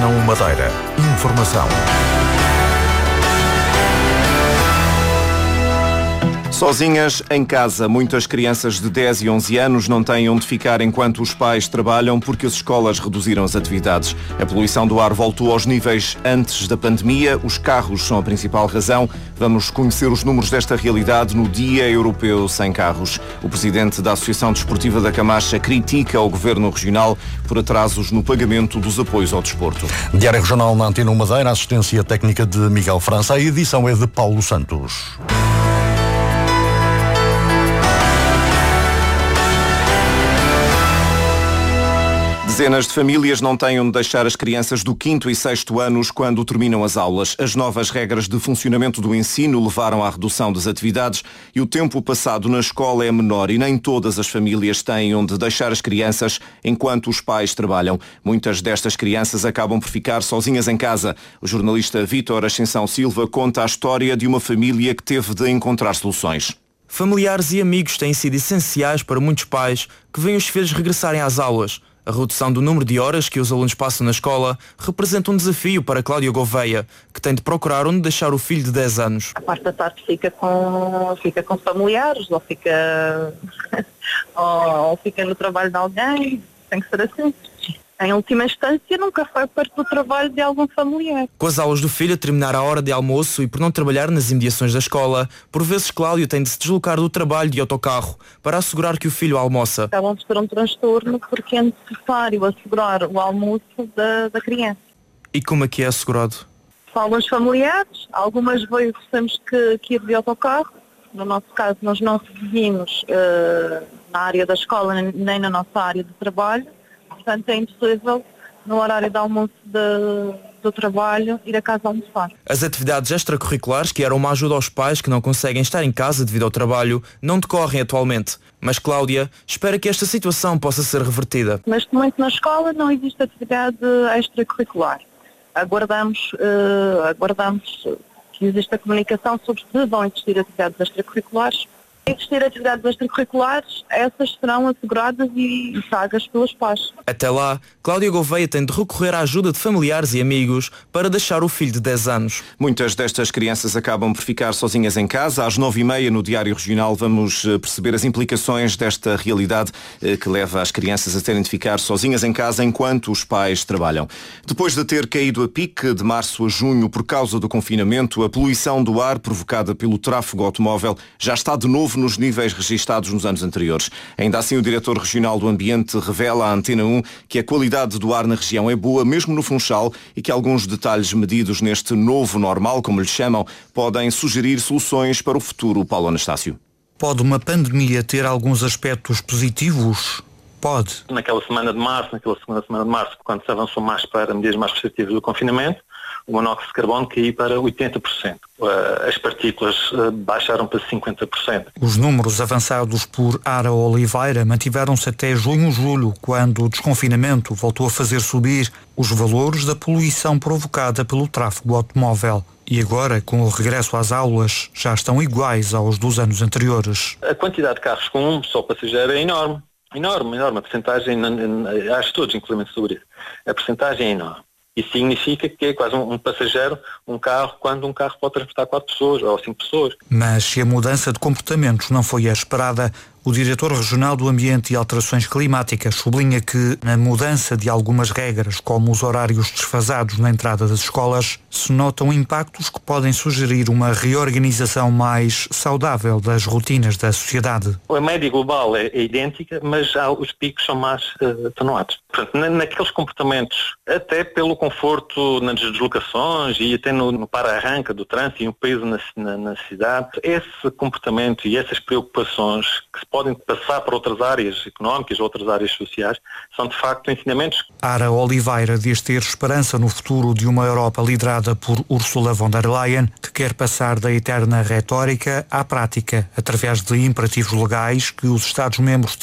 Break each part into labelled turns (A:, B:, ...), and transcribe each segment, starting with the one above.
A: Antena 1 Madeira. Informação.
B: Sozinhas em casa, muitas crianças de 10 e 11 anos não têm onde ficar enquanto os pais trabalham porque as escolas reduziram as atividades. A poluição do ar voltou aos níveis antes da pandemia. Os carros são a principal razão. Vamos conhecer os números desta realidade no Dia Europeu Sem Carros. O presidente da Associação Desportiva da Camacha critica o governo regional por atrasos no pagamento dos apoios ao desporto.
A: Diário Regional na Antena 1 Madeira, assistência técnica de Miguel França. A edição é de Paulo Santos.
B: Dezenas de famílias não têm onde deixar as crianças do quinto e sexto anos quando terminam as aulas. As novas regras de funcionamento do ensino levaram à redução das atividades e o tempo passado na escola é menor e nem todas as famílias têm onde deixar as crianças enquanto os pais trabalham. Muitas destas crianças acabam por ficar sozinhas em casa. O jornalista Vítor Ascensão Silva conta a história de uma família que teve de encontrar soluções.
C: Familiares e amigos têm sido essenciais para muitos pais que veem os filhos regressarem às aulas. A redução do número de horas que os alunos passam na escola representa um desafio para Cláudia Gouveia, que tem de procurar onde deixar o filho de 10 anos.
D: A parte da tarde fica com, fica com familiares, ou fica, ou, ou fica no trabalho de alguém, tem que ser assim em última instância, nunca foi perto do trabalho de algum familiar.
C: Com as aulas do filho a terminar a hora de almoço e por não trabalhar nas imediações da escola, por vezes Cláudio tem de se deslocar do trabalho de autocarro para assegurar que o filho almoça.
D: Acabam de ter um transtorno porque é necessário assegurar o almoço da, da criança.
C: E como é que é assegurado?
D: São alguns familiares, algumas vezes temos que, que ir de autocarro, no nosso caso nós não seguimos uh, na área da escola nem na nossa área de trabalho, portanto é impossível no horário de almoço de, do trabalho ir a casa almoçar.
C: As atividades extracurriculares, que eram uma ajuda aos pais que não conseguem estar em casa devido ao trabalho, não decorrem atualmente. Mas Cláudia espera que esta situação possa ser revertida.
D: Neste momento na escola não existe atividade extracurricular. Aguardamos, uh, aguardamos que exista comunicação sobre se vão existir atividades extracurriculares existir atividades extracurriculares, essas serão asseguradas e pagas pelos pais.
C: Até lá, Cláudia Gouveia tem de recorrer à ajuda de familiares e amigos para deixar o filho de 10 anos.
B: Muitas destas crianças acabam por ficar sozinhas em casa. Às 9h30 no Diário Regional vamos eh, perceber as implicações desta realidade eh, que leva as crianças a terem de ficar sozinhas em casa enquanto os pais trabalham. Depois de ter caído a pique de março a junho por causa do confinamento, a poluição do ar provocada pelo tráfego automóvel já está de novo nos níveis registados nos anos anteriores. Ainda assim, o diretor regional do Ambiente revela à Antena 1 que a qualidade do ar na região é boa, mesmo no Funchal, e que alguns detalhes medidos neste novo normal, como lhe chamam, podem sugerir soluções para o futuro. Paulo Anastácio.
E: Pode uma pandemia ter alguns aspectos positivos? Pode.
F: Naquela semana de março, naquela segunda semana de março, quando se avançou mais para medidas mais restritivas do confinamento, o monóxido de carbono caiu para 80%. Eh, as partículas eh, baixaram para 50%.
E: Os números avançados por Ara Oliveira mantiveram-se até junho-julho, quando o desconfinamento voltou a fazer subir os valores da poluição provocada pelo tráfego automóvel. E agora, com o regresso às aulas, já estão iguais aos dos anos anteriores.
F: A quantidade de carros com um só passageiro é enorme. Enorme, enorme. A porcentagem, acho todos, inclusive sobre isso. A porcentagem é enorme. Isso significa que é quase um, um, passageiro, um carro, quando um carro pode transportar quatro pessoas ou cinco pessoas.
E: Mas se a mudança de comportamentos não foi a esperada, o diretor regional do Ambiente e Alterações Climáticas sublinha que, na mudança de algumas regras, como os horários desfasados na entrada das escolas, se notam impactos que podem sugerir uma reorganização mais saudável das rotinas da sociedade.
F: A média global é, é idêntica, mas já os picos são mais uh, atenuados. Portanto, naqueles comportamentos, até pelo conforto nas deslocações e até no, no para-arranca do trânsito e o peso na, na, na cidade, esse comportamento e essas preocupações que se podem passar para outras áreas económicas, outras áreas sociais, são de facto ensinamentos.
E: Ara Oliveira diz ter esperança no futuro de uma Europa liderada por Ursula von der Leyen, que quer passar da eterna retórica à prática, através de imperativos legais que os Estados-membros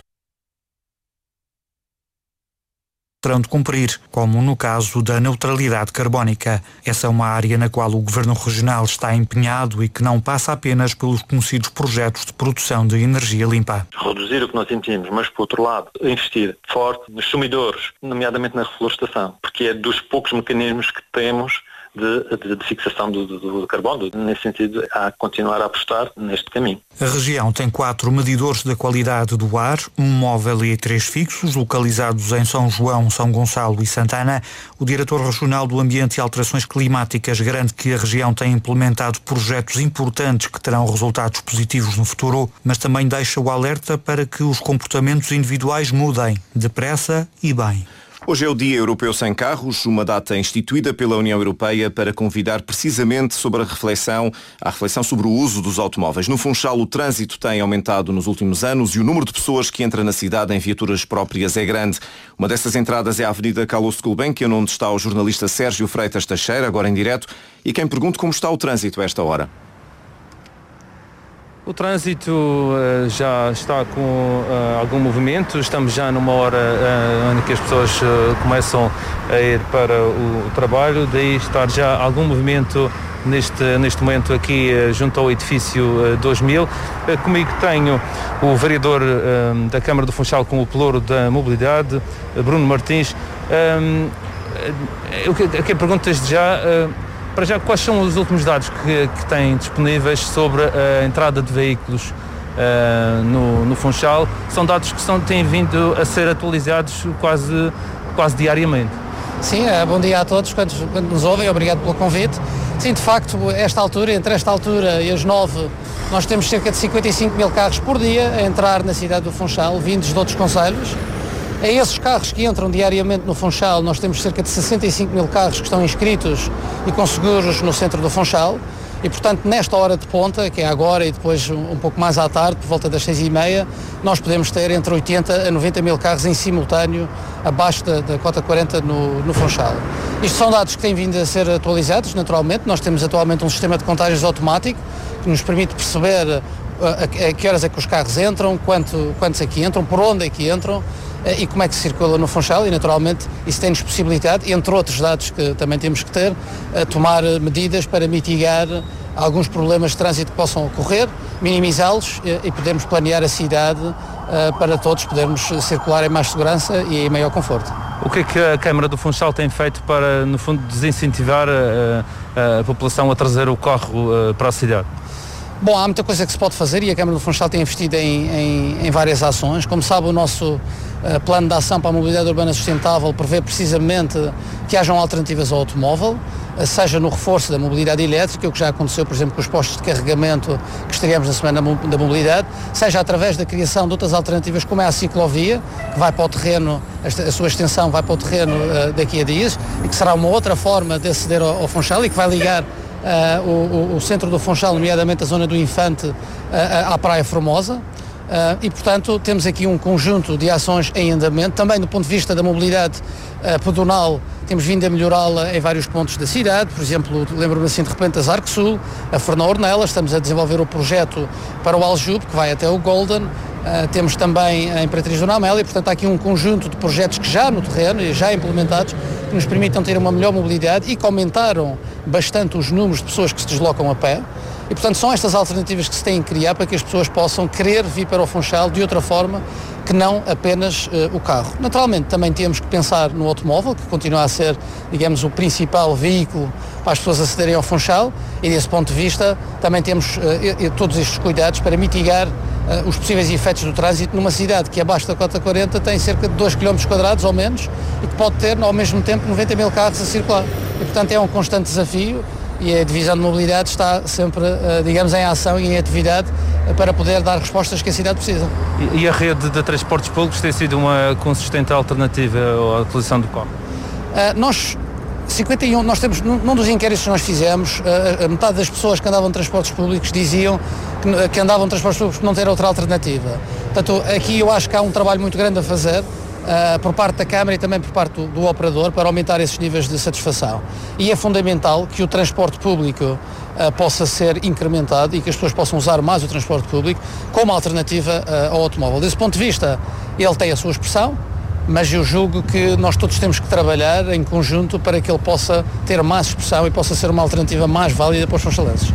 E: terão de cumprir, como no caso da neutralidade carbónica. Essa é uma área na qual o Governo Regional está empenhado e que não passa apenas pelos conhecidos projetos de produção de energia limpa.
F: Reduzir o que nós emitimos, mas por outro lado, investir forte nos sumidores, nomeadamente na reflorestação, porque é dos poucos mecanismos que temos de, de, de fixação do, do, do, carbono. Nesse sentido, há que continuar a apostar neste caminho.
E: A região tem quatro medidores da qualidade do ar, um móvel e três fixos, localizados em São João, São Gonçalo e Santana. O diretor regional do Ambiente e Alterações Climáticas garante que a região tem implementado projetos importantes que terão resultados positivos no futuro, mas também deixa o alerta para que os comportamentos individuais mudem, depressa e bem.
B: Hoje é o Dia Europeu Sem Carros, uma data instituída pela União Europeia para convidar precisamente sobre a reflexão, a reflexão sobre o uso dos automóveis. No Funchal, o trânsito tem aumentado nos últimos anos e o número de pessoas que entra na cidade em viaturas próprias é grande. Uma dessas entradas é a Avenida Carlos Gulbenkian, onde está o jornalista Sérgio Freitas Teixeira, agora em direto, e quem pergunta como está o trânsito a esta hora.
G: O trânsito uh, já está com uh, algum movimento, estamos já numa hora uh, onde as pessoas começam a ir para o trabalho, daí estar já algum movimento neste, neste momento aqui junto ao edifício 2000. comigo tenho o vereador da Câmara do Funchal com o pelouro da mobilidade, Bruno Martins. eu, que pergunto desde já para já, quais são os últimos dados que, que têm disponíveis sobre a entrada de veículos uh, no, no Funchal? São dados que são, têm vindo a ser atualizados quase, quase diariamente.
H: Sim, uh, bom dia a todos quando, quando nos ouvem, obrigado pelo convite. Sim, de facto, esta altura, entre esta altura e as nove, nós temos cerca de 55 mil carros por dia a entrar na cidade do Funchal, vindos de outros conselhos. A esses carros que entram diariamente no Funchal, nós temos cerca de 65 mil carros que estão inscritos e com seguros no centro do Funchal. E, portanto, nesta hora de ponta, que é agora e depois um pouco mais à tarde, por volta das seis e meia, nós podemos ter entre 80 a 90 mil carros em simultâneo abaixo da, da cota 40 no, no Funchal. Isto são dados que têm vindo a ser atualizados, naturalmente. Nós temos atualmente um sistema de contagens automático que nos permite perceber a, a, a que horas é que os carros entram, quanto, quantos é que entram, por onde é que entram e como é que circula no Funchal e naturalmente isso tem-nos possibilidade, entre outros dados que também temos que ter, a tomar medidas para mitigar alguns problemas de trânsito que possam ocorrer, minimizá-los eh, e podermos planear a cidade eh, para todos podermos circular em mais segurança e em maior conforto.
G: O que é que a Câmara do Funchal tem feito para, no fundo, desincentivar a, a população a trazer o carro para a cidade?
H: Bom, há muita coisa que se pode fazer e a Câmara do Funchal tem investido em, em, em várias ações. Como sabe, o nosso uh, plano de ação para a mobilidade urbana sustentável prevê precisamente que hajam alternativas ao automóvel, uh, seja no reforço da mobilidade elétrica, o que já aconteceu, por exemplo, com os postos de carregamento que estaríamos na Semana da Mobilidade, seja através da criação de outras alternativas, como é a ciclovia, que vai para o terreno, a sua extensão vai para o terreno uh, daqui a dias, e que será uma outra forma de aceder ao, ao Funchal e que vai ligar o, o, centro do Funchal, nomeadamente a zona do Infante, uh, à Praia Formosa. Uh, e, portanto, temos aqui um conjunto de ações em andamento. Também do ponto de vista da mobilidade uh, pedonal, temos vindo a melhorá-la em vários pontos da cidade. Por exemplo, lembro-me assim de repente das Arco Sul, a Fernão Ornella. Estamos a desenvolver o projeto para o Aljube, que vai até o Golden. Uh, temos também a Imperatriz Dona Amélia. Portanto, há aqui um conjunto de projetos que já no terreno e já implementados que nos permitam ter uma melhor mobilidade e que aumentaram bastante os números de pessoas que se deslocam a pé. E, portanto, são estas alternativas que se têm que criar para que as pessoas possam querer vir para o Funchal de outra forma que não apenas uh, o carro. Naturalmente, também temos que pensar no automóvel, que continua a ser, digamos, o principal veículo para as pessoas acederem ao Funchal, e desse ponto de vista também temos uh, todos estes cuidados para mitigar uh, os possíveis efeitos do trânsito numa cidade que abaixo da cota 40 tem cerca de 2 km quadrados ou menos e que pode ter ao mesmo tempo 90 mil carros a circular. E, portanto, é um constante desafio e a divisão de mobilidade está sempre, eh, digamos, em ação e em atividade para poder dar respostas que a cidade precisa.
G: E a rede de transportes públicos tem sido uma consistente alternativa à utilização do carro?
H: Uh, nós 51, nós temos, num dos inquéritos que nós fizemos, a, metade das pessoas que andavam em transportes públicos diziam que, que andavam em transportes públicos não ter outra alternativa. Portanto, aqui eu acho que há um trabalho muito grande a fazer uh, por parte da Câmara e também por parte do, do, operador para aumentar esses níveis de satisfação. E é fundamental que o transporte público uh, possa ser incrementado e que as pessoas possam usar mais o transporte público como alternativa uh, ao automóvel. Desse ponto de vista, ele tem a sua expressão, mas eu julgo que nós todos temos que trabalhar em conjunto para que ele possa ter mais expressão e possa ser uma alternativa mais válida para os funchalenses.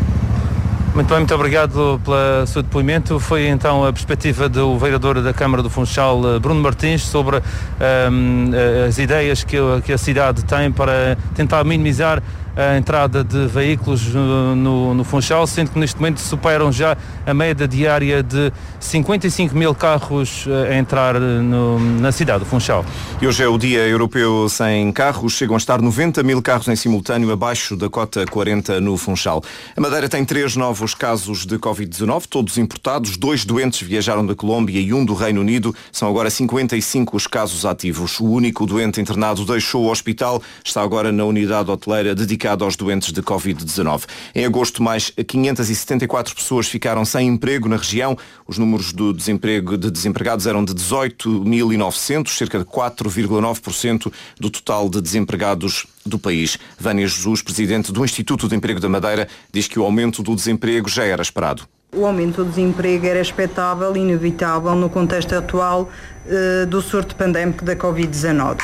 G: Muito bem, muito obrigado pelo seu depoimento. Foi então a perspectiva do vereador da Câmara do Funchal, eh, Bruno Martins, sobre um, ehm, eh, as ideias que, que a cidade tem para tentar minimizar a entrada de veículos no, no, Funchal, sendo que neste momento superam já a média diária de 55 mil carros eh, a entrar no, na cidade do Funchal.
B: E hoje é o Dia Europeu Sem Carros. Chegam a estar 90 mil carros em simultâneo abaixo da cota 40 no Funchal. A Madeira tem três novos casos de Covid-19, todos importados. Dois doentes viajaram da Colômbia e um do Reino Unido. São agora 55 os casos ativos. O único doente internado deixou o hospital. Está agora na unidade hoteleira dedicada dedicado aos doentes de Covid-19. Em agosto, mais 574 pessoas ficaram sem emprego na região. Os números do desemprego de desempregados eram de 18.900, cerca de 4,9% do total de desempregados do país. Vânia Jesus, presidente do Instituto de Emprego da Madeira, diz que o aumento do desemprego já era esperado.
I: O aumento do desemprego era expectável e inevitável no contexto atual uh, do surto pandémico da Covid-19.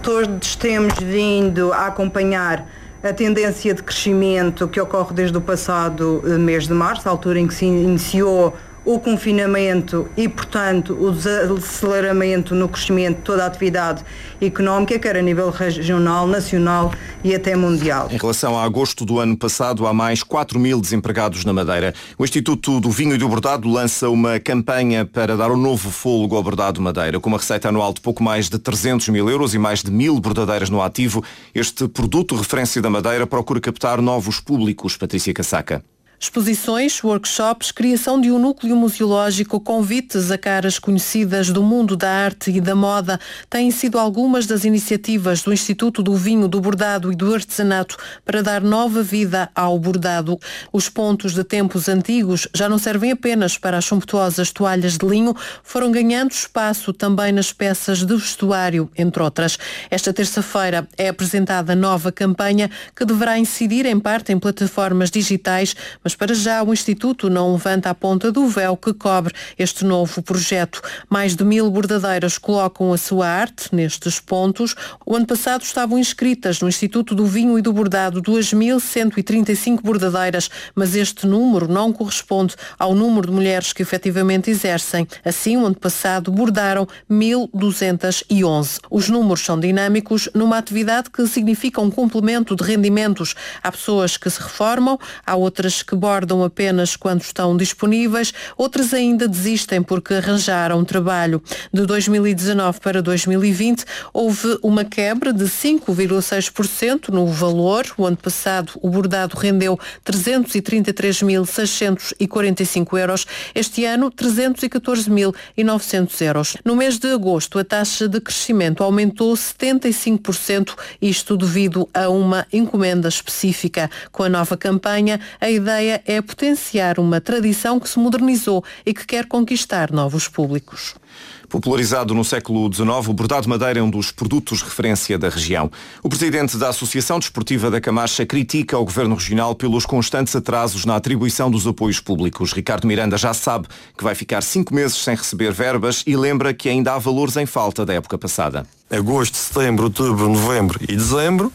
I: Todos temos vindo a acompanhar a tendência de crescimento que ocorre desde o passado eh, mês de março, altura em que se iniciou o confinamento e, portanto, o desaceleramento no crescimento de toda a atividade económica, quer a nível regional, nacional e até mundial.
B: Em relação a agosto do ano passado, há mais 4 mil desempregados na Madeira. O Instituto do Vinho e do Bordado lança uma campanha para dar um novo fôlego ao bordado Madeira. Com uma receita anual de pouco mais de 300 mil euros e mais de mil bordadeiras no ativo, este produto referência da Madeira procura captar novos públicos. Patrícia Casaca.
J: Exposições, workshops, criação de um núcleo museológico, convites a caras conhecidas do mundo da arte e da moda têm sido algumas das iniciativas do Instituto do Vinho, do Bordado e do Artesanato para dar nova vida ao bordado. Os pontos de tempos antigos já não servem apenas para as sumptuosas toalhas de linho, foram ganhando espaço também nas peças de vestuário, entre outras. Esta terça-feira é apresentada nova campanha que deverá incidir em parte em plataformas digitais, mas para já o Instituto não levanta a ponta do véu que cobre este novo projeto. Mais de mil bordadeiras colocam a sua arte nestes pontos. O ano passado estavam inscritas no Instituto do Vinho e do Bordado 2.135 bordadeiras, mas este número não corresponde ao número de mulheres que efetivamente exercem. Assim, o ano passado bordaram 1.211. Os números são dinâmicos numa atividade que significa um complemento de rendimentos. Há pessoas que se reformam, há outras que bordam apenas quando estão disponíveis, outras ainda desistem porque arranjaram trabalho. De 2019 para 2020 houve uma quebra de 5,6% no valor. O ano passado o bordado rendeu 333.645 euros. Este ano 314.900 euros. No mês de agosto a taxa de crescimento aumentou 75%, isto devido a uma encomenda específica. Com a nova campanha, a ideia ideia é potenciar uma tradição que se modernizou e que quer conquistar novos públicos.
B: Popularizado no século XIX, o bordado de madeira é um dos produtos referência da região. O presidente da Associação Desportiva da Camacha critica o governo regional pelos constantes atrasos na atribuição dos apoios públicos. Ricardo Miranda já sabe que vai ficar cinco meses sem receber verbas e lembra que ainda há valores em falta da época passada.
K: Agosto, setembro, outubro, novembro e dezembro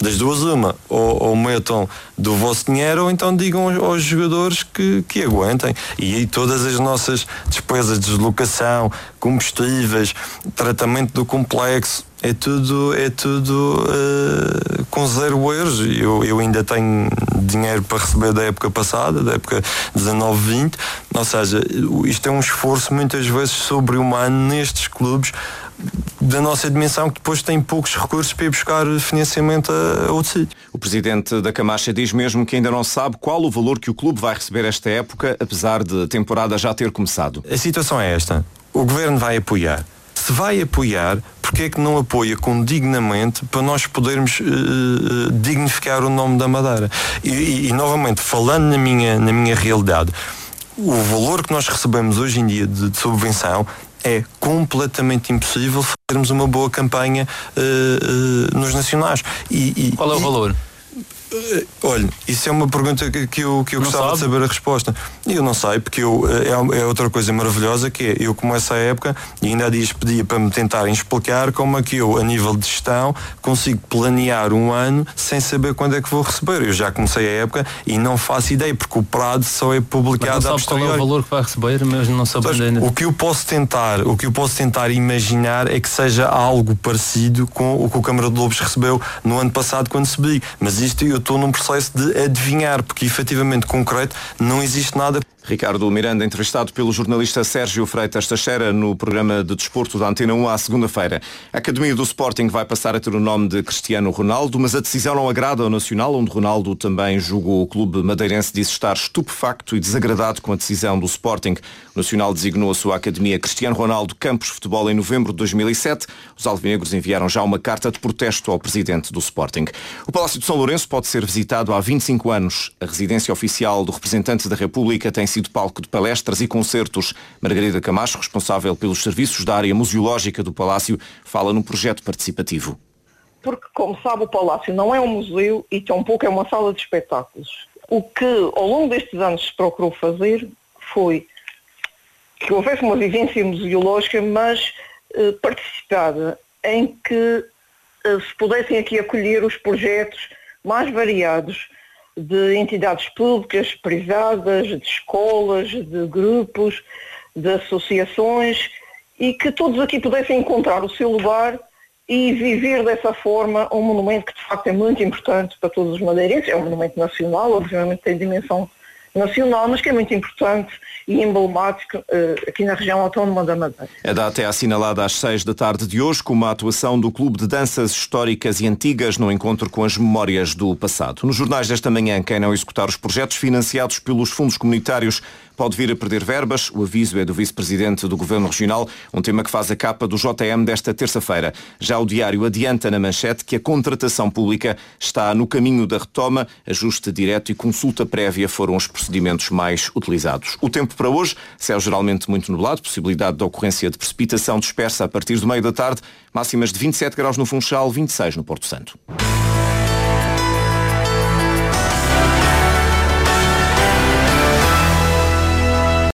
K: das duas uma, ou, ou, metam do vosso dinheiro ou então digam aos, aos jogadores que, que aguentem. E aí todas as nossas despesas de deslocação, combustíveis, tratamento do complexo, é tudo, é tudo uh, com zero euros. Eu, eu ainda tenho dinheiro para receber da época passada, da época 19-20, ou seja, isto é um esforço muitas vezes sobre-humano nestes clubes da nossa dimensão que depois tem poucos recursos para ir buscar financiamento a, outro sítio.
B: O presidente da Camacha diz mesmo que ainda não sabe qual o valor que o clube vai receber esta época, apesar de a temporada já ter começado.
K: A situação é esta. O governo vai apoiar. Se vai apoiar, porque é que não apoia com dignamente para nós podermos uh, dignificar o nome da Madeira? E, e, e novamente, falando na minha, na minha realidade, o valor que nós recebemos hoje em dia de, de subvenção é completamente impossível fazermos uma boa campanha uh, uh, nos nacionais.
L: E, e, Qual é o valor?
K: Uh, olha, isso é uma pergunta que, que eu, que eu gostava sabe? de saber a resposta. E eu não sei, porque eu, é, é, outra coisa maravilhosa que é, eu como essa época, e ainda há dias pedia para me tentarem explicar como é que eu, a nível de gestão, consigo planear um ano sem saber quando é que vou receber. Eu já comecei a época e não faço ideia, porque o prazo só é publicado
L: mas não sabe qual é o valor que vai receber, mas não sabe
K: então, ainda. O que eu posso tentar, o que eu posso tentar imaginar é que seja algo parecido com o que o Câmara de Lobos recebeu no ano passado quando subi. Mas isto eu estou num processo de adivinhar, porque efetivamente concreto não existe nada.
B: Ricardo Miranda, entrevistado pelo jornalista Sérgio Freitas Teixeira no programa de desporto da Antena 1 à segunda-feira. A Academia do Sporting vai passar a ter o nome de Cristiano Ronaldo, mas a decisão não agrada ao Nacional, onde Ronaldo também jogou o clube madeirense, disse estar estupefacto e desagradado com a decisão do Sporting. O Nacional designou a sua Academia Cristiano Ronaldo Campos Futebol em novembro de 2007. Os alvinegros enviaram já uma carta de protesto ao presidente do Sporting. O Palácio de São Lourenço pode ser visitado há 25 anos. A residência oficial do representante da República tem sido sido palco de palestras e concertos. Margarida Camacho, responsável pelos serviços da área museológica do Palácio, fala num projeto participativo.
F: Porque, como sabe, o Palácio não é um museu e tampouco é uma sala de espetáculos. O que, ao longo destes anos, se procurou fazer foi que houvesse uma vivência museológica, mas eh, participada, em que eh, se pudessem aqui acolher os projetos mais variados de entidades públicas, privadas, de escolas, de grupos, de associações e que todos aqui pudessem encontrar o seu lugar e viver dessa forma um monumento que de facto é muito importante para todos os madeirenses. É um monumento nacional, obviamente tem dimensão nacional, mas que é muito importante e emblemático uh, aqui na região autónoma da Madeira.
B: A data é assinalada às seis da tarde de hoje com uma atuação do Clube de Danças Históricas e Antigas no encontro com as memórias do passado. Nos jornais desta manhã, quem não executar os projetos financiados pelos fundos comunitários pode vir a perder verbas. O aviso é do vice-presidente do Governo Regional, um tema que faz a capa do JM desta terça-feira. Já o diário adianta na manchete que a contratação pública está no caminho da retoma, ajuste direto e consulta prévia foram os procedimentos mais utilizados. O tempo para hoje, céu geralmente muito nublado, possibilidade de ocorrência de precipitação dispersa a partir do meio da tarde, máximas de 27 graus no Funchal, 26 no Porto Santo.